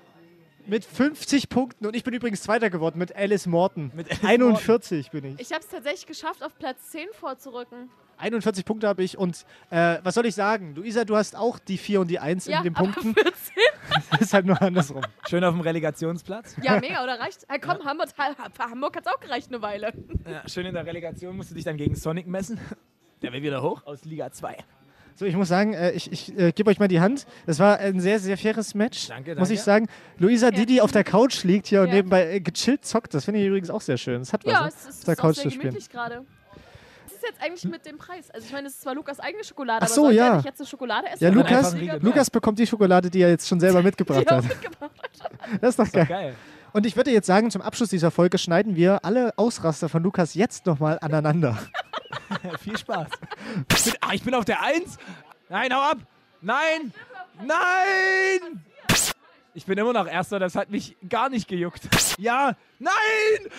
Speaker 4: Mit 50 Punkten. Und ich bin übrigens Zweiter geworden mit Alice Morton.
Speaker 3: Mit Alice
Speaker 4: 41 bin ich.
Speaker 2: Ich habe es tatsächlich geschafft, auf Platz 10 vorzurücken.
Speaker 4: 41 Punkte habe ich. Und äh, was soll ich sagen? Luisa, du hast auch die 4 und die 1
Speaker 2: Ja,
Speaker 4: in den
Speaker 2: aber
Speaker 4: Punkten.
Speaker 2: 14. [LAUGHS]
Speaker 4: ist halt nur andersrum.
Speaker 3: Schön auf dem Relegationsplatz.
Speaker 2: Ja, mega, oder reicht? Hey, komm, Hamburg, für Hamburg hat es auch gereicht eine Weile.
Speaker 3: Ja, schön in der Relegation musst du dich dann gegen Sonic messen. Der will wieder hoch aus Liga 2.
Speaker 4: So, ich muss sagen, äh, ich, ich äh, gebe euch mal die Hand. Das war ein sehr, sehr faires Match.
Speaker 3: Danke,
Speaker 4: Muss
Speaker 3: danke.
Speaker 4: ich sagen. Luisa, die, die auf der Couch liegt hier und nebenbei äh, gechillt zockt, das finde ich übrigens auch sehr schön. Das hat was.
Speaker 2: Ja,
Speaker 4: ne?
Speaker 2: es ist,
Speaker 4: auf der
Speaker 2: ist
Speaker 4: Couch
Speaker 2: auch sehr
Speaker 4: zu spielen.
Speaker 2: gerade. Was ist jetzt eigentlich mit dem Preis? Also ich meine, es ist zwar Lukas eigene Schokolade,
Speaker 4: Ach
Speaker 2: aber
Speaker 4: so,
Speaker 2: sollte
Speaker 4: ja.
Speaker 2: er nicht jetzt eine Schokolade essen?
Speaker 4: Ja, Lukas? Lukas bekommt die Schokolade, die er jetzt schon selber [LAUGHS] mitgebracht
Speaker 2: er
Speaker 4: hat.
Speaker 2: mitgebracht hat. [LAUGHS]
Speaker 4: Das ist doch geil.
Speaker 3: Geil.
Speaker 4: Und ich würde jetzt sagen, zum Abschluss dieser Folge schneiden wir alle Ausraster von Lukas jetzt nochmal aneinander. [LAUGHS] [LAUGHS]
Speaker 3: Viel Spaß. Ich bin, ah, ich bin auf der 1. Nein, hau ab. Nein. Nein. Ich bin immer noch Erster, das hat mich gar nicht gejuckt. Ja. Nein.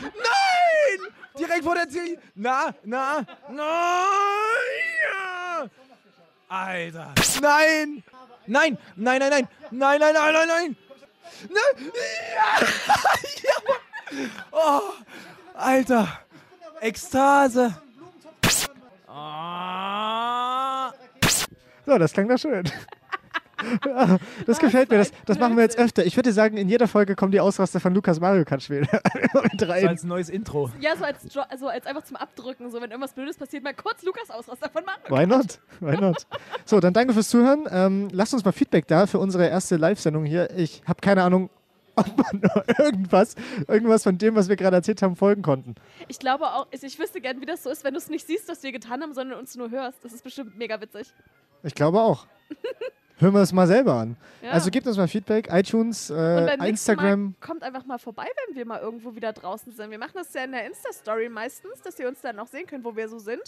Speaker 3: Nein. Direkt vor der Ziel. Na, na, nein. Alter. Nein. Nein, nein, nein, nein. Nein, nein, nein, nein, nein. Nein. [LAUGHS] Ja. Oh, Alter. Ekstase. Ah.
Speaker 4: So, das klang doch schön. [LAUGHS] Das gefällt mir. Das, das machen wir jetzt öfter. Ich würde sagen, in jeder Folge kommen die Ausraster von Lukas Mario Kart spielen. [LAUGHS] Mit
Speaker 3: So als neues Intro.
Speaker 2: Ja, so als, also als einfach zum Abdrücken, so wenn irgendwas Blödes passiert, mal kurz Lukas Ausraster von Mario.
Speaker 4: Why not? Why not? So, dann danke fürs Zuhören. Ähm, lasst uns mal Feedback da für unsere erste Live-Sendung hier. Ich habe keine Ahnung, ob man [LAUGHS] nur irgendwas, irgendwas von dem, was wir gerade erzählt haben, folgen konnten.
Speaker 2: Ich glaube auch, ich ich wüsste gern, wie das so ist, wenn du es nicht siehst, was wir getan haben, sondern uns nur hörst. Das ist bestimmt mega witzig.
Speaker 4: Ich glaube auch. [LAUGHS] Hören wir es mal selber an.
Speaker 2: Ja.
Speaker 4: Also gebt uns mal Feedback, iTunes, äh, Instagram.
Speaker 2: Mal kommt einfach mal vorbei, wenn wir mal irgendwo wieder draußen sind. Wir machen das ja in der Insta-Story meistens, dass ihr uns dann auch sehen könnt, wo wir so sind.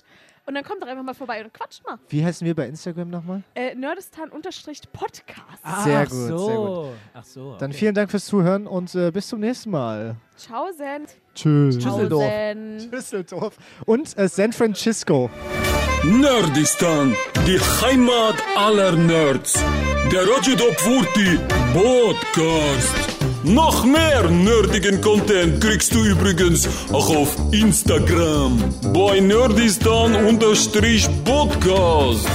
Speaker 2: Und dann kommt doch einfach mal vorbei und quatscht mal.
Speaker 4: Wie heißen wir bei Instagram nochmal?
Speaker 2: Äh, Nerdistan-Podcast.
Speaker 4: Sehr
Speaker 3: Ach
Speaker 4: gut,
Speaker 3: so.
Speaker 4: sehr gut.
Speaker 3: Ach so.
Speaker 4: Dann
Speaker 3: okay.
Speaker 4: vielen Dank fürs Zuhören und äh, bis zum nächsten Mal.
Speaker 2: Ciao, Zen.
Speaker 4: Tschüss.
Speaker 3: Düsseldorf.
Speaker 2: Zen.
Speaker 4: Düsseldorf. Und äh, San Francisco.
Speaker 1: Nerdistan, die Heimat aller Nerds. Der Roger 40 Podcast. Noch mehr nerdigen Content kriegst du übrigens auch auf Instagram bei nerdistan-podcast.